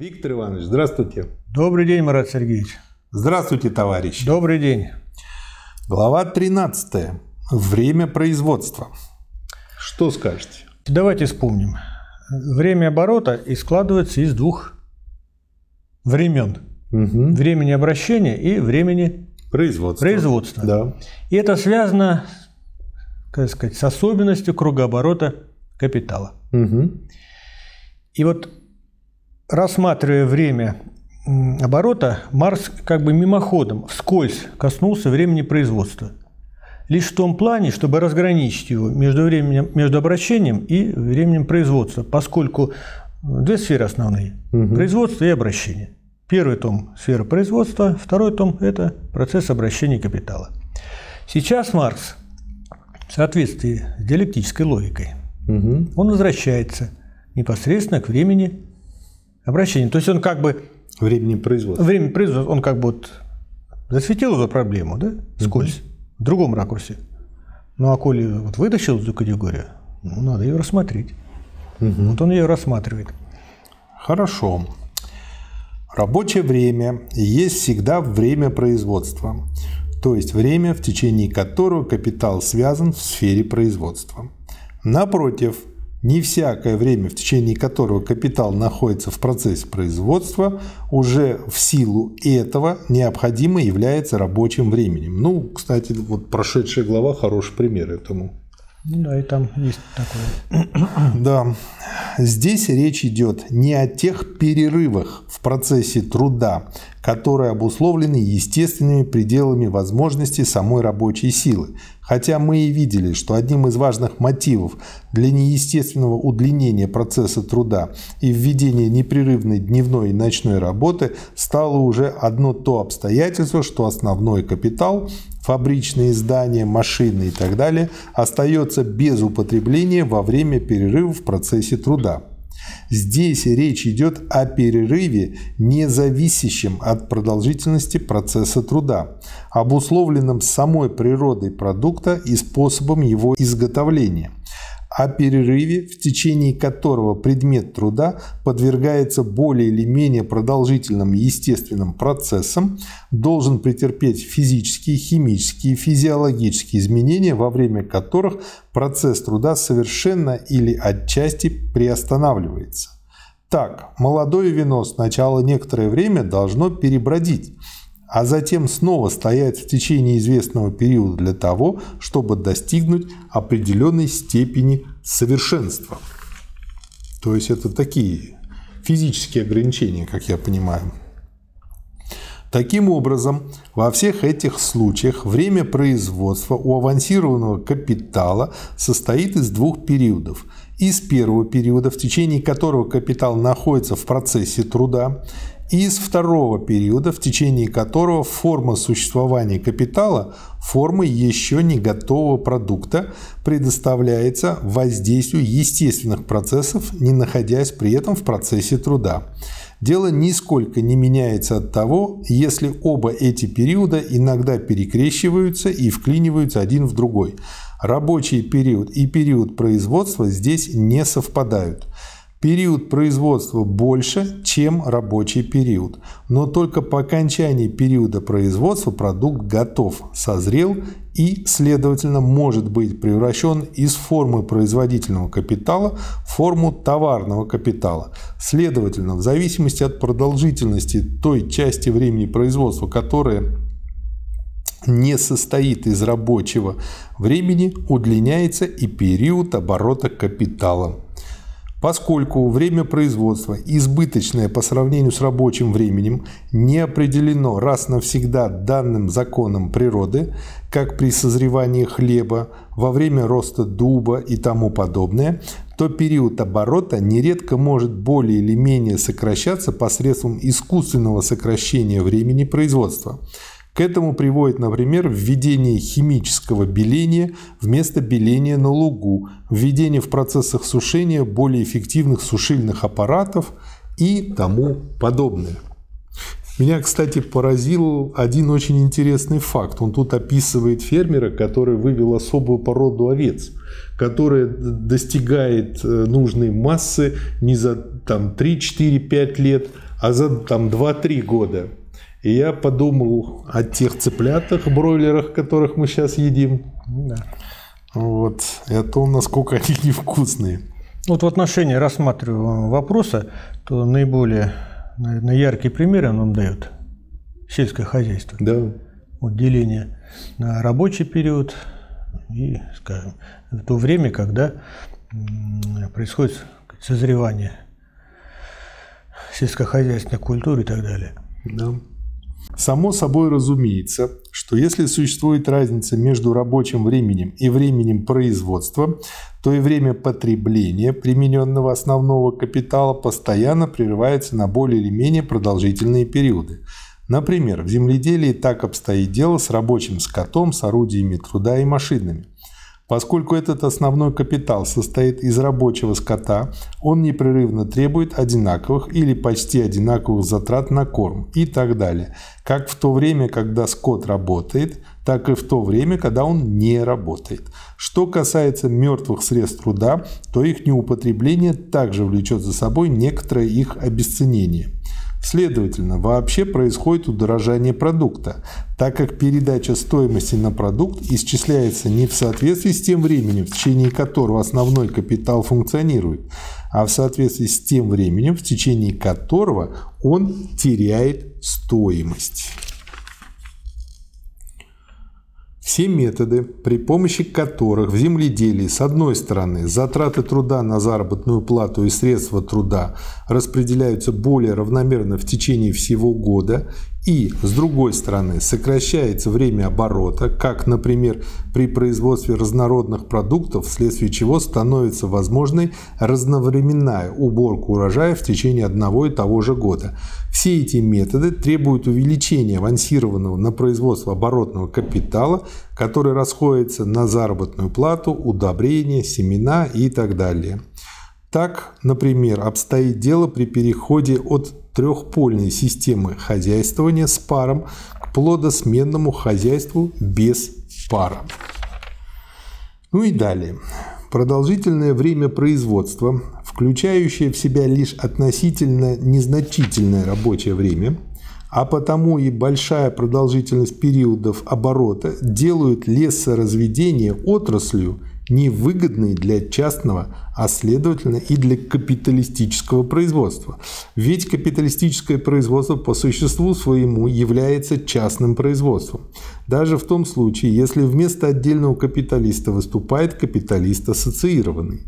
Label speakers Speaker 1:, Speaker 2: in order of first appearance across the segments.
Speaker 1: Виктор Иванович, здравствуйте.
Speaker 2: Добрый день, Марат Сергеевич.
Speaker 1: Здравствуйте, товарищи.
Speaker 2: Добрый день.
Speaker 1: Глава 13. Время производства. Что скажете?
Speaker 2: Давайте вспомним. Время оборота и складывается из двух времен.
Speaker 1: Угу.
Speaker 2: Времени обращения и времени
Speaker 1: Производство.
Speaker 2: производства.
Speaker 1: Да.
Speaker 2: И это связано, как сказать, с особенностью кругооборота капитала.
Speaker 1: Угу.
Speaker 2: И вот рассматривая время оборота, Марс как бы мимоходом, вскользь коснулся времени производства. Лишь в том плане, чтобы разграничить его между, временем, между обращением и временем производства, поскольку две сферы основные
Speaker 1: Мгм.
Speaker 2: – производство и обращение. Первый том – сфера производства, второй том – это процесс обращения капитала. Сейчас Маркс в соответствии с диалектической логикой
Speaker 1: Угу.
Speaker 2: он возвращается непосредственно к времени обращения. То есть он как бы
Speaker 1: Времени производства.
Speaker 2: время производства, он как бы вот засветил эту проблему, да, скользь, в другом ракурсе. Ну а коли вот вытащил эту категорию, ну, надо ее рассмотреть. Вот он ее рассматривает.
Speaker 1: Хорошо. Рабочее время есть всегда время производства, то есть время, в течение которого капитал связан в сфере производства. Напротив, не всякое время, в течение которого капитал находится в процессе производства, уже в силу этого необходимо является рабочим временем. Ну, кстати, вот прошедшая глава хороший пример этому.
Speaker 2: Ну да, и там есть такое.
Speaker 1: Да, здесь речь идет не о тех перерывах в процессе труда, которые обусловлены естественными пределами возможностей самой рабочей силы. Хотя мы и видели, что одним из важных мотивов для неестественного удлинения процесса труда и введения непрерывной дневной и ночной работы стало уже одно то обстоятельство, что основной капитал фабричные здания, машины и так далее, остается без употребления во время перерыва в процессе труда. Здесь речь идет о перерыве, не зависящем от продолжительности процесса труда, обусловленном самой природой продукта и способом его изготовления о перерыве, в течение которого предмет труда подвергается более или менее продолжительным естественным процессам, должен претерпеть физические, химические, физиологические изменения, во время которых процесс труда совершенно или отчасти приостанавливается. Так, молодое вино сначала некоторое время должно перебродить, а затем снова стоять в течение известного периода для того, чтобы достигнуть определенной степени совершенства. То есть это такие физические ограничения, как я понимаю. Таким образом, во всех этих случаях время производства у авансированного капитала состоит из двух периодов. Из первого периода, в течение которого капитал находится в процессе труда, из второго периода, в течение которого форма существования капитала, формы еще не готового продукта, предоставляется воздействию естественных процессов, не находясь при этом в процессе труда. Дело нисколько не меняется от того, если оба эти периода иногда перекрещиваются и вклиниваются один в другой. Рабочий период и период производства здесь не совпадают. Период производства больше, чем рабочий период, но только по окончании периода производства продукт готов, созрел и, следовательно, может быть превращен из формы производительного капитала в форму товарного капитала. Следовательно, в зависимости от продолжительности той части времени производства, которая не состоит из рабочего времени, удлиняется и период оборота капитала. Поскольку время производства избыточное по сравнению с рабочим временем не определено раз навсегда данным законом природы, как при созревании хлеба, во время роста дуба и тому подобное, то период оборота нередко может более или менее сокращаться посредством искусственного сокращения времени производства. К этому приводит, например, введение химического беления вместо беления на лугу, введение в процессах сушения более эффективных сушильных аппаратов и тому подобное. Меня, кстати, поразил один очень интересный факт. Он тут описывает фермера, который вывел особую породу овец, которая достигает нужной массы не за там, 3, 4, 5 лет, а за там 2-3 года. И я подумал о тех цыплятах, бройлерах, которых мы сейчас едим. Да. Вот. И о том, насколько они невкусные.
Speaker 2: Вот в отношении рассматриваемого вопроса, то наиболее наверное, яркий пример он нам дает сельское хозяйство.
Speaker 1: Да.
Speaker 2: Вот деление на рабочий период и, скажем, в то время, когда происходит созревание сельскохозяйственной культуры и так далее.
Speaker 1: Да. Само собой разумеется, что если существует разница между рабочим временем и временем производства, то и время потребления примененного основного капитала постоянно прерывается на более или менее продолжительные периоды. Например, в земледелии так обстоит дело с рабочим скотом, с орудиями труда и машинами. Поскольку этот основной капитал состоит из рабочего скота, он непрерывно требует одинаковых или почти одинаковых затрат на корм и так далее, как в то время, когда скот работает, так и в то время, когда он не работает. Что касается мертвых средств труда, то их неупотребление также влечет за собой некоторое их обесценение. Следовательно, вообще происходит удорожание продукта, так как передача стоимости на продукт исчисляется не в соответствии с тем временем, в течение которого основной капитал функционирует, а в соответствии с тем временем, в течение которого он теряет стоимость. Все методы, при помощи которых в земледелии с одной стороны затраты труда на заработную плату и средства труда распределяются более равномерно в течение всего года и, с другой стороны, сокращается время оборота, как, например, при производстве разнородных продуктов, вследствие чего становится возможной разновременная уборка урожая в течение одного и того же года. Все эти методы требуют увеличения авансированного на производство оборотного капитала, который расходится на заработную плату, удобрения, семена и так далее. Так, например, обстоит дело при переходе от трехпольной системы хозяйствования с паром к плодосменному хозяйству без пара. Ну и далее. Продолжительное время производства, включающее в себя лишь относительно незначительное рабочее время, а потому и большая продолжительность периодов оборота делают лесоразведение отраслью, невыгодные для частного, а следовательно и для капиталистического производства. Ведь капиталистическое производство по существу своему является частным производством. Даже в том случае, если вместо отдельного капиталиста выступает капиталист ассоциированный.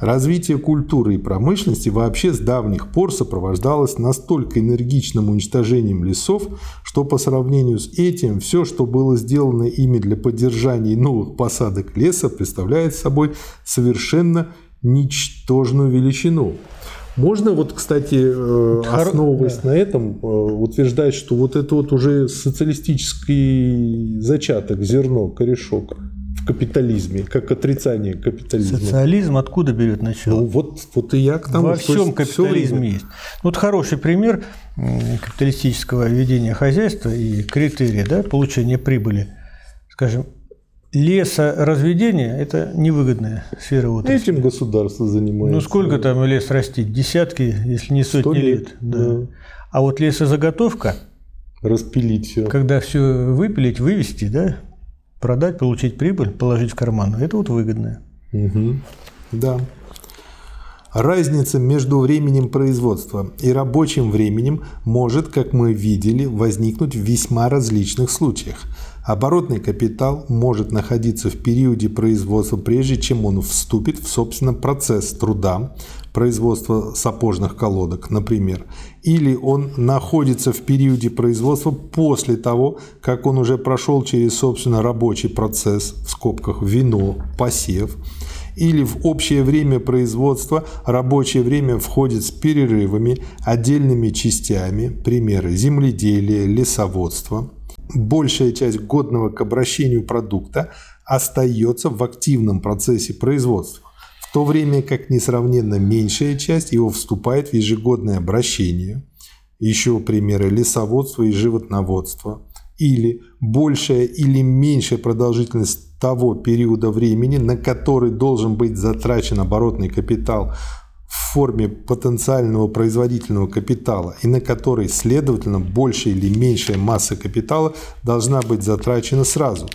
Speaker 1: Развитие культуры и промышленности вообще с давних пор сопровождалось настолько энергичным уничтожением лесов, что по сравнению с этим все, что было сделано ими для поддержания новых посадок леса, представляет собой совершенно ничтожную величину. Можно вот, кстати, э, основываясь да. на этом, э, утверждать, что вот это вот уже социалистический зачаток, зерно, корешок капитализме, как отрицание капитализма.
Speaker 2: Социализм откуда берет начало?
Speaker 1: Ну, вот, вот и я к тому,
Speaker 2: Во всем капитализме есть. Вот хороший пример капиталистического ведения хозяйства и критерия да, получения прибыли. Скажем, лесоразведение – это невыгодная сфера отрасли.
Speaker 1: Этим государство занимается.
Speaker 2: Ну, сколько там лес растить? Десятки, если не сотни лет. лет. Да. Да. А вот лесозаготовка –
Speaker 1: распилить все.
Speaker 2: Когда все выпилить, вывести, да, продать, получить прибыль, положить в карман. Это вот выгодное.
Speaker 1: Угу. Да. Разница между временем производства и рабочим временем может, как мы видели, возникнуть в весьма различных случаях. Оборотный капитал может находиться в периоде производства, прежде чем он вступит в, собственно, процесс труда, производства сапожных колодок, например, или он находится в периоде производства после того, как он уже прошел через, собственно, рабочий процесс, в скобках вино, посев, или в общее время производства рабочее время входит с перерывами, отдельными частями, примеры земледелия, лесоводства. Большая часть годного к обращению продукта остается в активном процессе производства, в то время как несравненно меньшая часть его вступает в ежегодное обращение. Еще примеры лесоводства и животноводства. Или большая или меньшая продолжительность того периода времени, на который должен быть затрачен оборотный капитал в форме потенциального производительного капитала и на который, следовательно, большая или меньшая масса капитала должна быть затрачена сразу,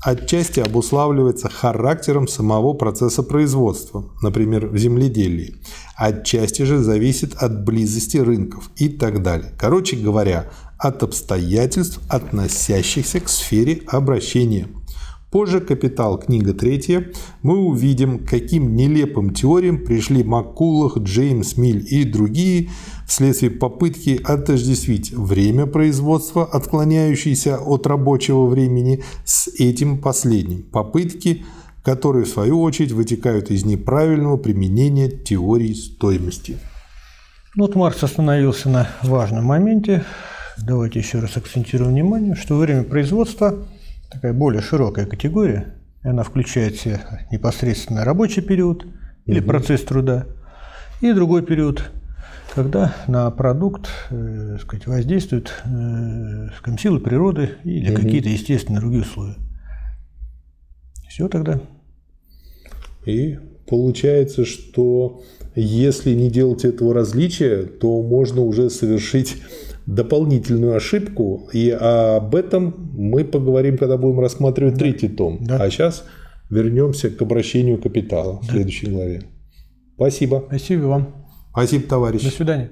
Speaker 1: отчасти обуславливается характером самого процесса производства, например, в земледелии, отчасти же зависит от близости рынков и так далее. Короче говоря, от обстоятельств, относящихся к сфере обращения. Позже «Капитал», книга третья, мы увидим, каким нелепым теориям пришли Маккулах, Джеймс Миль и другие вследствие попытки отождествить время производства, отклоняющееся от рабочего времени, с этим последним. Попытки, которые в свою очередь вытекают из неправильного применения теории стоимости.
Speaker 2: Вот Маркс остановился на важном моменте. Давайте еще раз акцентируем внимание, что время производства – такая более широкая категория. И она включает в себя непосредственно рабочий период или угу. процесс труда, и другой период, когда на продукт э, сказать, воздействуют э, скажем, силы природы или угу. какие-то естественные другие условия. Все тогда.
Speaker 1: И получается, что если не делать этого различия, то можно уже совершить дополнительную ошибку, и об этом мы поговорим, когда будем рассматривать да. третий том. Да. А сейчас вернемся к обращению капитала да. в следующей главе. Спасибо.
Speaker 2: Спасибо вам.
Speaker 1: Спасибо, товарищ.
Speaker 2: До свидания.